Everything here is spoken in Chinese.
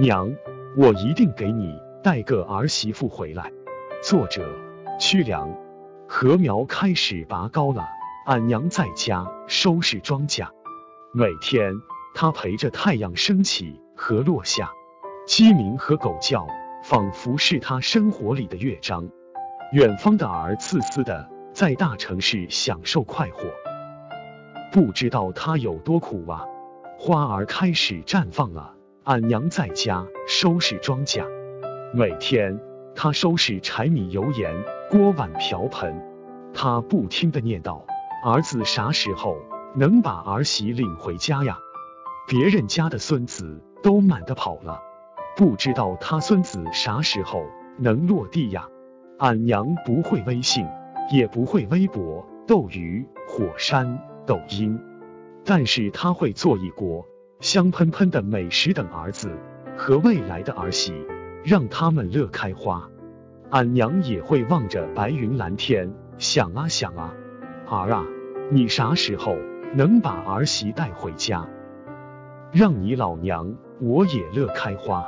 娘，我一定给你带个儿媳妇回来。作者：屈良。禾苗开始拔高了，俺娘在家收拾庄稼。每天，她陪着太阳升起和落下，鸡鸣和狗叫仿佛是她生活里的乐章。远方的儿自私的在大城市享受快活，不知道他有多苦啊！花儿开始绽放了，俺娘在家收拾庄稼。每天，她收拾柴米油盐、锅碗瓢盆。她不停的念叨：“儿子啥时候能把儿媳领回家呀？”别人家的孙子都满的跑了，不知道他孙子啥时候能落地呀？俺娘不会微信，也不会微博、斗鱼、火山、抖音，但是她会做一锅香喷喷的美食等儿子和未来的儿媳，让他们乐开花。俺娘也会望着白云蓝天，想啊想啊，儿啊，你啥时候能把儿媳带回家，让你老娘我也乐开花。